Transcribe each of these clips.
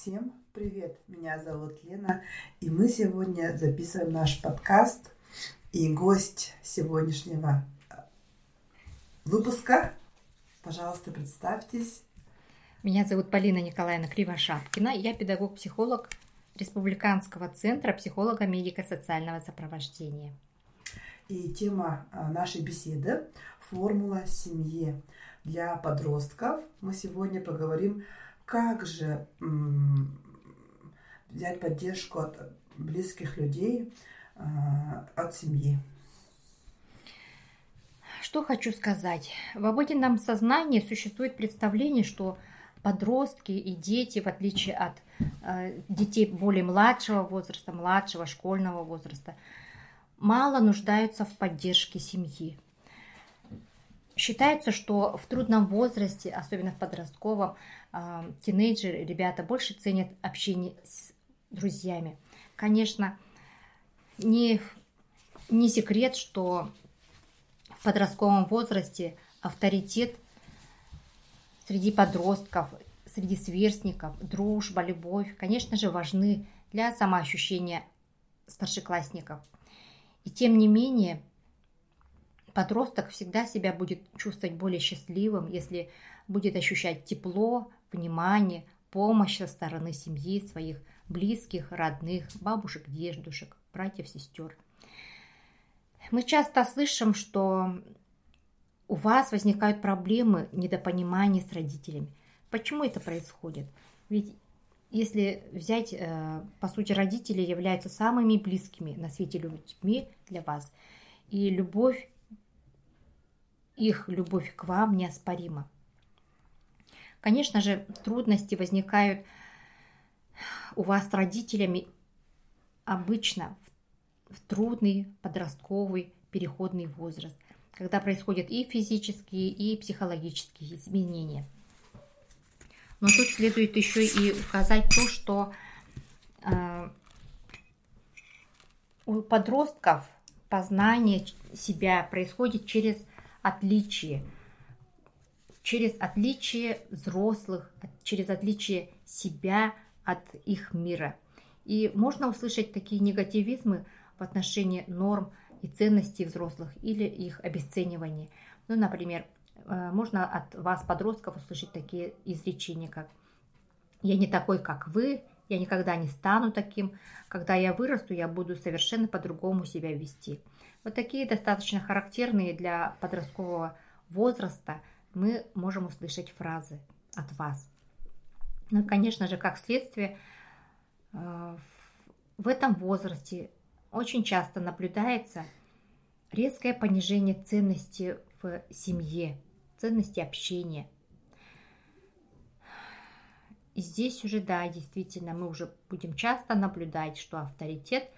Всем привет! Меня зовут Лена, и мы сегодня записываем наш подкаст. И гость сегодняшнего э, выпуска, пожалуйста, представьтесь. Меня зовут Полина Николаевна Кривошапкина. Я педагог-психолог Республиканского центра психолога медико-социального сопровождения. И тема э, нашей беседы – формула семьи для подростков. Мы сегодня поговорим, как же взять поддержку от близких людей, э, от семьи. Что хочу сказать. В обыденном сознании существует представление, что подростки и дети, в отличие от э, детей более младшего возраста, младшего школьного возраста, мало нуждаются в поддержке семьи. Считается, что в трудном возрасте, особенно в подростковом, э, тинейджеры, ребята больше ценят общение с друзьями. Конечно, не, не секрет, что в подростковом возрасте авторитет среди подростков, среди сверстников, дружба, любовь, конечно же, важны для самоощущения старшеклассников. И тем не менее, подросток всегда себя будет чувствовать более счастливым, если будет ощущать тепло, внимание, помощь со стороны семьи, своих близких, родных, бабушек, дедушек, братьев, сестер. Мы часто слышим, что у вас возникают проблемы недопонимания с родителями. Почему это происходит? Ведь если взять, э, по сути, родители являются самыми близкими на свете людьми для вас. И любовь, их любовь к вам неоспорима. Конечно же, трудности возникают у вас с родителями обычно в трудный подростковый переходный возраст, когда происходят и физические, и психологические изменения. Но тут следует еще и указать то, что э, у подростков познание себя происходит через отличие, через отличие взрослых, через отличие себя от их мира. И можно услышать такие негативизмы в отношении норм и ценностей взрослых или их обесценивание. Ну, например, э, можно от вас, подростков, услышать такие изречения, как «Я не такой, как вы», «Я никогда не стану таким», «Когда я вырасту, я буду совершенно по-другому себя вести». Вот такие достаточно характерные для подросткового возраста мы можем услышать фразы от вас. Ну конечно же, как следствие, э, в этом возрасте очень часто наблюдается резкое понижение ценности в семье, ценности общения. И здесь уже, да, действительно, мы уже будем часто наблюдать, что авторитет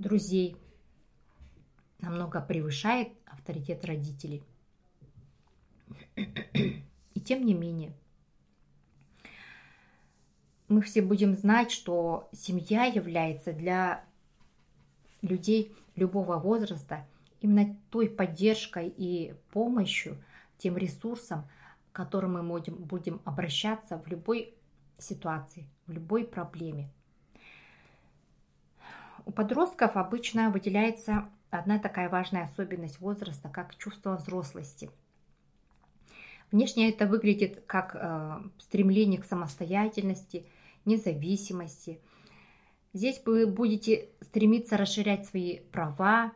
друзей намного превышает авторитет родителей. И тем не менее, мы все будем знать, что семья является для людей любого возраста именно той поддержкой и помощью, тем ресурсом, к которым мы будем, обращаться в любой ситуации, в любой проблеме. У подростков обычно выделяется одна такая важная особенность возраста, как чувство взрослости. Внешне это выглядит как э, стремление к самостоятельности – независимости. Здесь вы будете стремиться расширять свои права,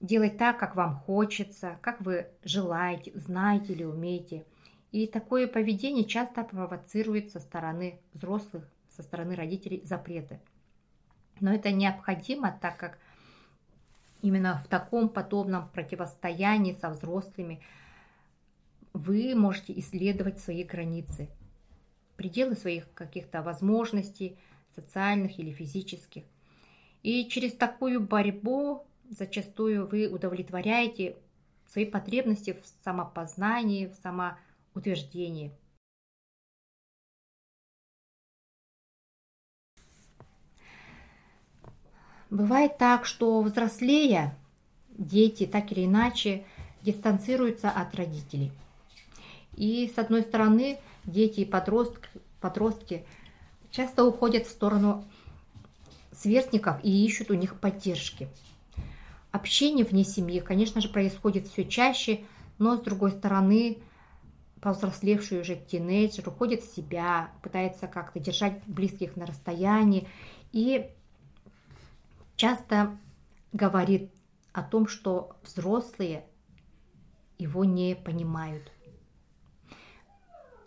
делать так, как вам хочется, как вы желаете, знаете или умеете. И такое поведение часто провоцирует со стороны взрослых, со стороны родителей запреты. Но это необходимо, так как именно в таком подобном противостоянии со взрослыми вы можете исследовать свои границы, пределы своих каких-то возможностей, социальных или физических. И через такую борьбу зачастую вы удовлетворяете свои потребности в самопознании, в самоутверждении. Бывает так, что взрослея, дети так или иначе дистанцируются от родителей. И с одной стороны, дети и подростки, подростки часто уходят в сторону сверстников и ищут у них поддержки. Общение вне семьи, конечно же, происходит все чаще, но с другой стороны, повзрослевший уже тинейджер уходит в себя, пытается как-то держать близких на расстоянии и часто говорит о том, что взрослые его не понимают.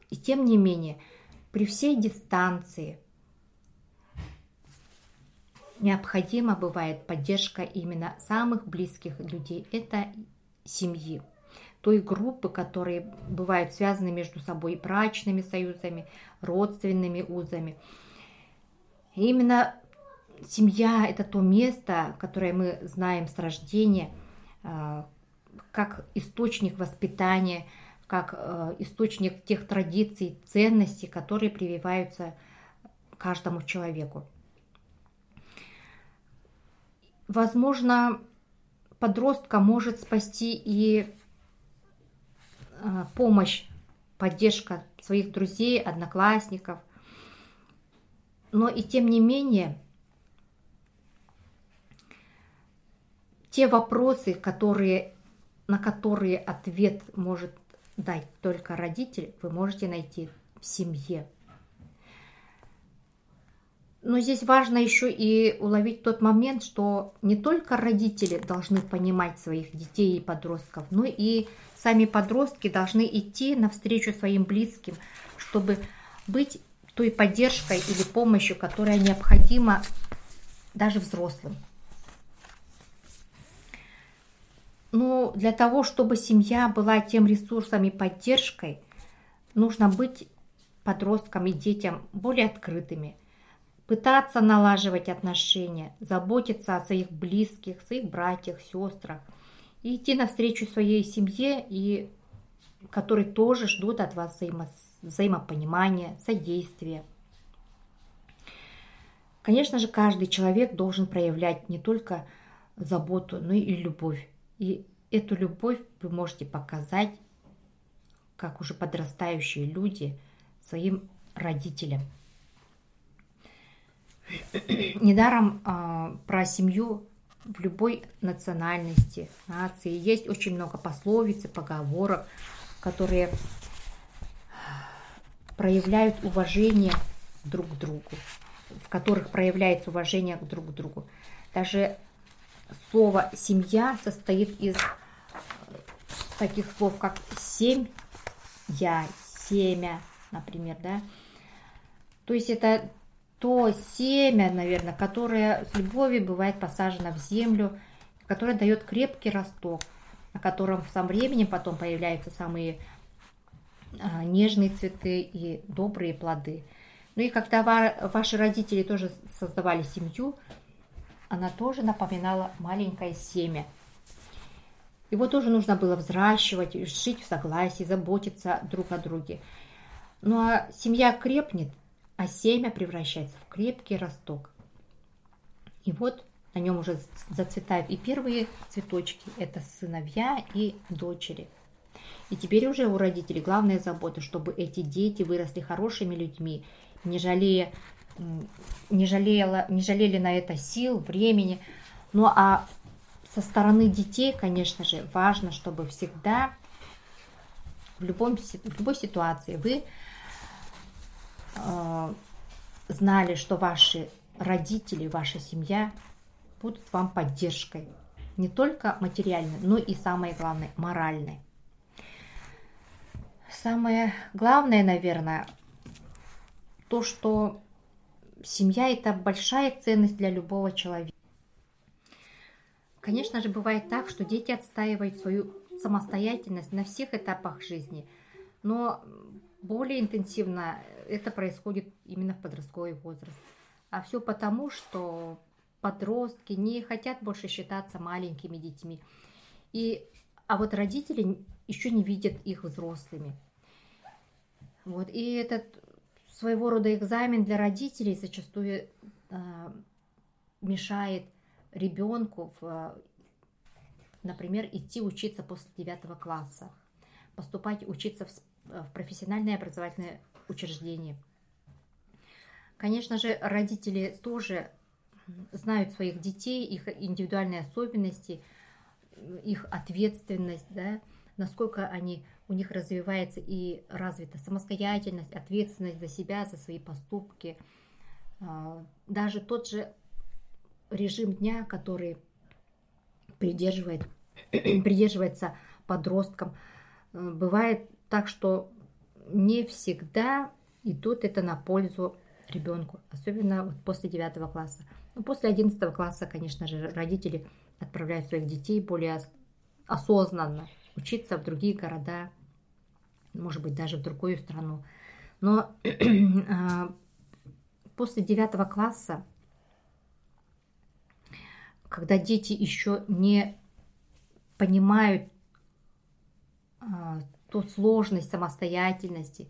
И тем не менее, при всей дистанции необходима бывает поддержка именно самых близких людей, это семьи, той группы, которые бывают связаны между собой брачными союзами, родственными узами. И именно семья – это то место, которое мы знаем с рождения, а, как источник воспитания, как а, источник тех традиций, ценностей, которые прививаются каждому человеку. Возможно, подростка может спасти и помощь, поддержка своих друзей, одноклассников. Но и тем не менее, те вопросы, которые, на которые ответ может дать только родитель, вы можете найти в семье. Но здесь важно еще и уловить тот момент, что не только родители должны понимать своих детей и подростков, но и сами подростки должны идти навстречу своим близким, чтобы быть той поддержкой или помощью, которая необходима даже взрослым. Ну, для того, чтобы семья была тем ресурсом и поддержкой, нужно быть подросткам и детям более открытыми – пытаться налаживать отношения, заботиться о своих близких, своих братьях, сестрах, и идти навстречу своей семье, и которые тоже ждут от вас взаимо, взаимопонимания, содействия. Конечно же, каждый человек должен проявлять не только заботу, но и любовь. И эту любовь вы можете показать, как уже подрастающие люди, своим родителям. Недаром э, про семью в любой национальности, нации есть очень много пословиц и поговорок, которые проявляют уважение друг к другу, в которых проявляется уважение друг к другу. Даже слово «семья» состоит из таких слов, как «семь», «я», «семя», например, да. То есть это то семя, наверное, которое с любовью бывает посажено в землю, которое дает крепкий росток, на котором со временем потом появляются самые а, нежные цветы и добрые плоды. Ну и когда ваши родители тоже создавали семью, она тоже напоминала маленькое семя. Его тоже нужно было взращивать, жить в согласии, заботиться друг о друге. Ну а семья крепнет, а семя превращается в крепкий росток. И вот на нем уже зацветают и первые цветочки, это сыновья и дочери. И теперь уже у родителей главная забота, чтобы эти дети выросли хорошими людьми, не жалея, не, жалела, не жалели на это сил, времени. Ну а со стороны детей, конечно же, важно, чтобы всегда в, любом, в любой ситуации вы знали, что ваши родители, ваша семья будут вам поддержкой. Не только материальной, но и самое главное, моральной. Самое главное, наверное, то, что семья – это большая ценность для любого человека. Конечно же, бывает так, что дети отстаивают свою самостоятельность на всех этапах жизни, но более интенсивно это происходит именно в подростковый возраст. А все потому, что подростки не хотят больше считаться маленькими детьми. И, а вот родители еще не видят их взрослыми. Вот, и этот своего рода экзамен для родителей зачастую э, мешает ребенку, в, например, идти учиться после девятого класса, поступать учиться в в профессиональное образовательное учреждение. Конечно же, родители тоже знают своих детей, их индивидуальные особенности, их ответственность, да, насколько они, у них развивается и развита самостоятельность, ответственность за себя, за свои поступки. А, даже тот же режим дня, который придерживает, придерживается подросткам, э, бывает так, что не всегда идут это на пользу ребенку, особенно вот после 9 класса. Ну, после 11 класса, конечно же, родители отправляют своих детей более осознанно учиться в другие города, может быть, даже в другую страну. Но а, после 9 класса, когда дети еще не понимают а, ту сложность самостоятельности,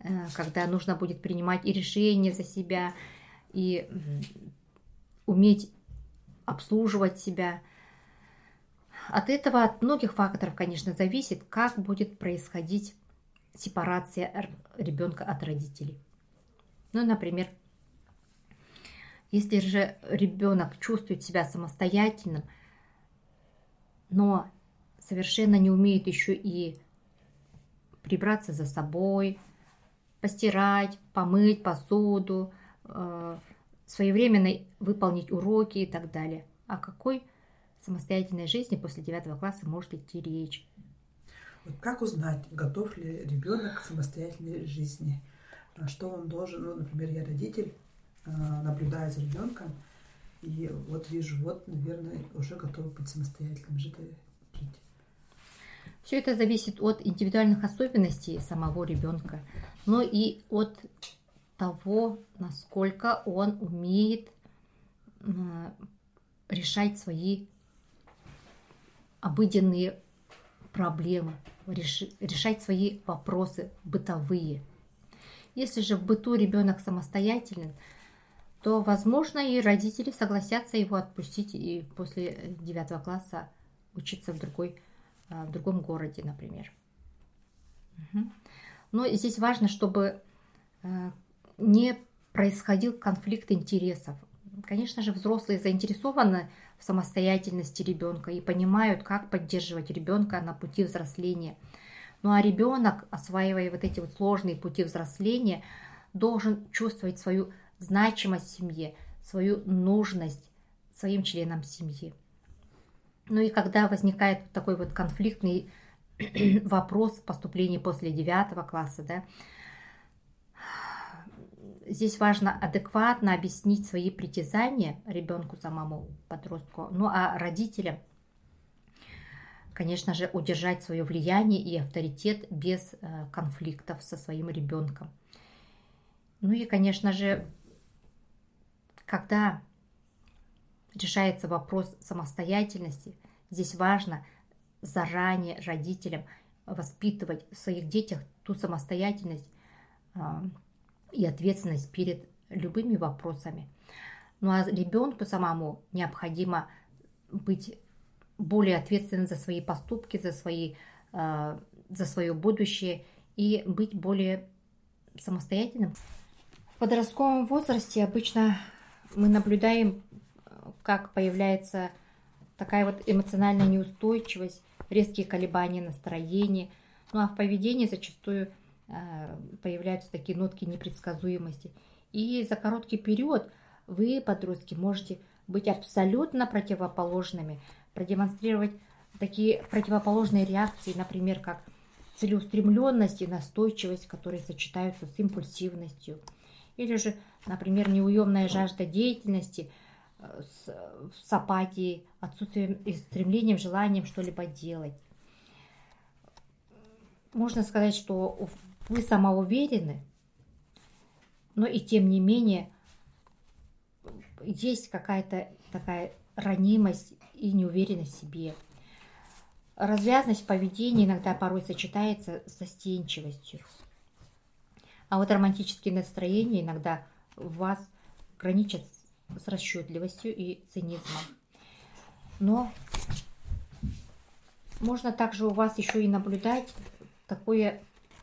э, когда нужно будет принимать и решения за себя, и уметь обслуживать себя. От этого, от многих факторов, конечно, зависит, как будет происходить сепарация ребенка от родителей. Ну, например, если же ребенок чувствует себя самостоятельным, но совершенно не умеет еще и прибраться за собой, постирать, помыть посуду, э, своевременно выполнить уроки и так далее. О какой самостоятельной жизни после девятого класса может идти речь? Как узнать, готов ли ребенок к самостоятельной жизни? А что он должен, ну, например, я родитель, а, наблюдаю за ребенком, и вот вижу, вот, наверное, уже готов быть самостоятельным жить. Все это зависит от индивидуальных особенностей самого ребенка, но и от того, насколько он умеет решать свои обыденные проблемы, решать свои вопросы бытовые. Если же в быту ребенок самостоятельный, то, возможно, и родители согласятся его отпустить и после девятого класса учиться в, другой, а, в другом городе, например. Но здесь важно, чтобы э, не происходил конфликт интересов. Конечно же, взрослые заинтересованы в самостоятельности ребенка и понимают, как поддерживать ребенка на пути взросления. Ну а ребенок, осваивая вот эти вот сложные пути взросления, должен чувствовать свою значимость в семье, свою нужность своим членам семьи. Ну и когда возникает такой вот конфликтный вопрос поступления после девятого класса, да, здесь важно адекватно объяснить свои притязания ребенку самому, подростку, ну а родителям, конечно же, удержать свое влияние и авторитет без э, конфликтов со своим ребенком. Ну и, конечно же, когда решается вопрос самостоятельности, здесь важно заранее родителям воспитывать в своих детях ту самостоятельность, а, и ответственность перед любыми вопросами. Ну а ребенку самому необходимо быть более ответственным за свои поступки, за, свои, э, за свое будущее и быть более самостоятельным. В подростковом возрасте обычно мы наблюдаем, как появляется такая вот эмоциональная неустойчивость, резкие колебания настроения, ну а в поведении зачастую – Э, появляются такие нотки непредсказуемости. И за короткий период вы, подростки, можете быть абсолютно противоположными, продемонстрировать такие противоположные реакции, например, как целеустремленность и настойчивость, которые сочетаются с импульсивностью. Или же, например, неуемная жажда деятельности с, с апатией, отсутствием и стремлением, желанием что-либо делать. Можно сказать, что вы самоуверены, но и тем не менее есть какая-то такая ранимость и неуверенность в себе. Развязность в поведении иногда порой сочетается со стенчивостью. А вот романтические настроения иногда в вас граничат с расчетливостью и цинизмом. Но можно также у вас еще и наблюдать такое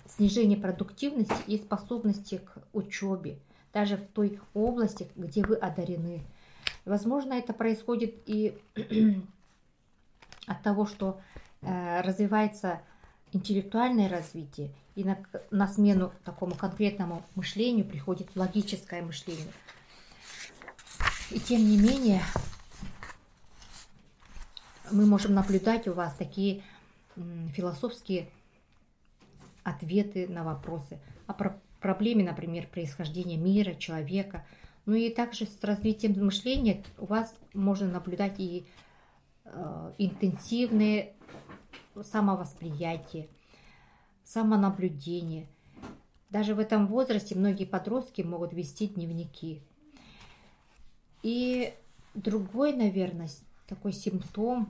снижение продуктивности и способности к учебе, даже в той области, где вы одарены. Возможно, это происходит и от того, что э, развивается интеллектуальное развитие, и на, на смену такому конкретному мышлению приходит логическое мышление. И тем не менее, мы можем наблюдать у вас такие философские ответы на вопросы о проблеме, например, происхождения мира, человека. Ну и также с развитием мышления у вас можно наблюдать и э, интенсивное самовосприятие, самонаблюдение. Даже в этом возрасте многие подростки могут вести дневники. И другой, наверное, такой симптом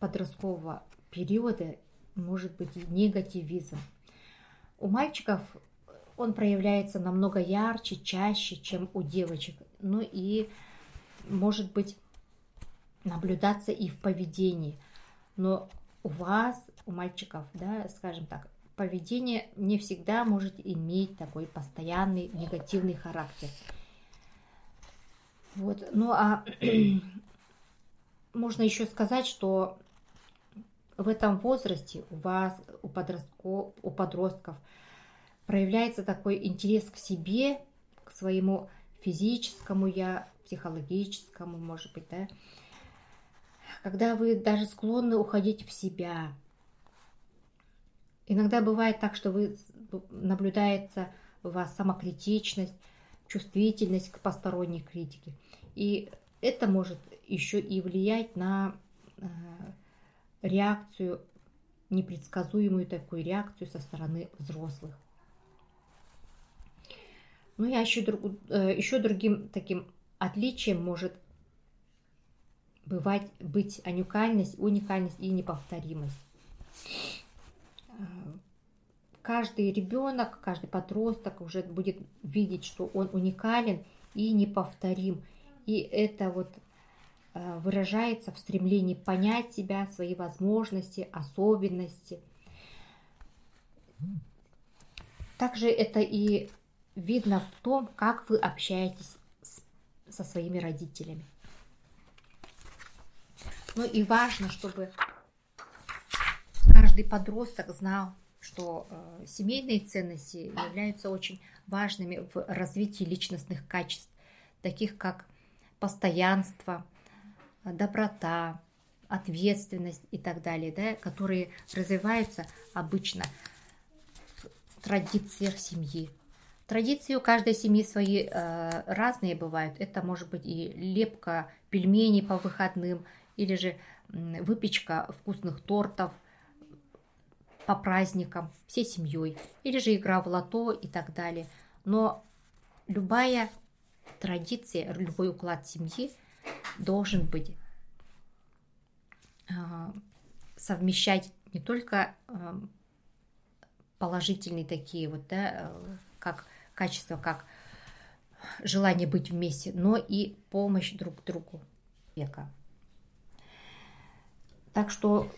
подросткового периода может быть негативизм. У мальчиков он проявляется намного ярче, чаще, чем у девочек. Ну и может быть наблюдаться и в поведении. Но у вас, у мальчиков, да, скажем так, поведение не всегда может иметь такой постоянный негативный характер. Вот. Ну а можно еще сказать, что в этом возрасте у вас, у, подростков, у подростков, проявляется такой интерес к себе, к своему физическому я, психологическому, может быть, да, когда вы даже склонны уходить в себя. Иногда бывает так, что вы наблюдается у вас самокритичность, чувствительность к посторонней критике. И это может еще и влиять на э, реакцию, непредсказуемую такую реакцию со стороны взрослых. Ну, я еще, друг, э, еще другим таким отличием может бывать, быть уникальность, уникальность и неповторимость. Каждый ребенок, каждый подросток уже будет видеть, что он уникален и неповторим. И это вот э, выражается в стремлении понять себя, свои возможности, особенности. Также это и видно в том, как вы общаетесь со своими родителями. Ну и важно, чтобы каждый подросток знал, что э, семейные ценности являются очень важными в развитии личностных качеств, таких как постоянство, доброта, ответственность и так далее, да, которые развиваются обычно в традициях семьи. Традиции у каждой семьи свои э, разные бывают. Это может быть и лепка пельменей по выходным, или же выпечка вкусных тортов по праздникам всей семьей, или же игра в лото и так далее. Но любая традиция, любой уклад семьи должен быть а, совмещать не только а, положительные такие вот, да, как качества, как желание быть вместе, но и помощь друг другу века. Так что,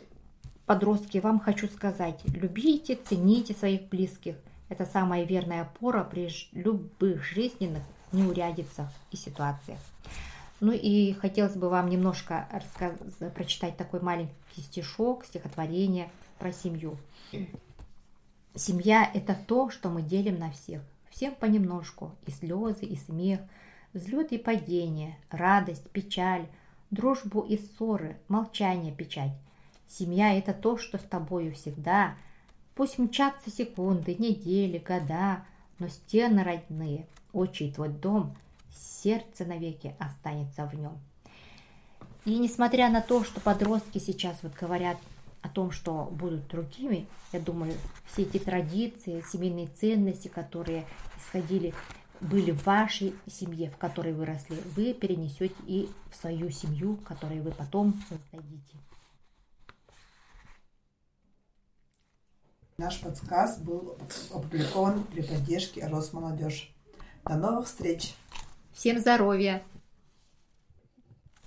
подростки, вам хочу сказать, любите, цените своих близких. Это самая верная опора при любых жизненных неурядицах и ситуациях. Ну и хотелось бы вам немножко рассказ... прочитать такой маленький стишок, стихотворение про семью. Семья – это то, что мы делим на всех. Всем понемножку. И слезы, и смех, взлет и падение, радость, печаль, дружбу и ссоры, молчание, печать. Семья – это то, что с тобою всегда. Пусть мчатся секунды, недели, года, но стены родные – отчий твой дом, сердце навеки останется в нем. И несмотря на то, что подростки сейчас вот говорят о том, что будут другими, я думаю, все эти традиции, семейные ценности, которые исходили, были в вашей семье, в которой выросли, вы перенесете и в свою семью, которую вы потом создадите. Наш подсказ был опубликован при поддержке Росмолодежь. До новых встреч! Всем здоровья!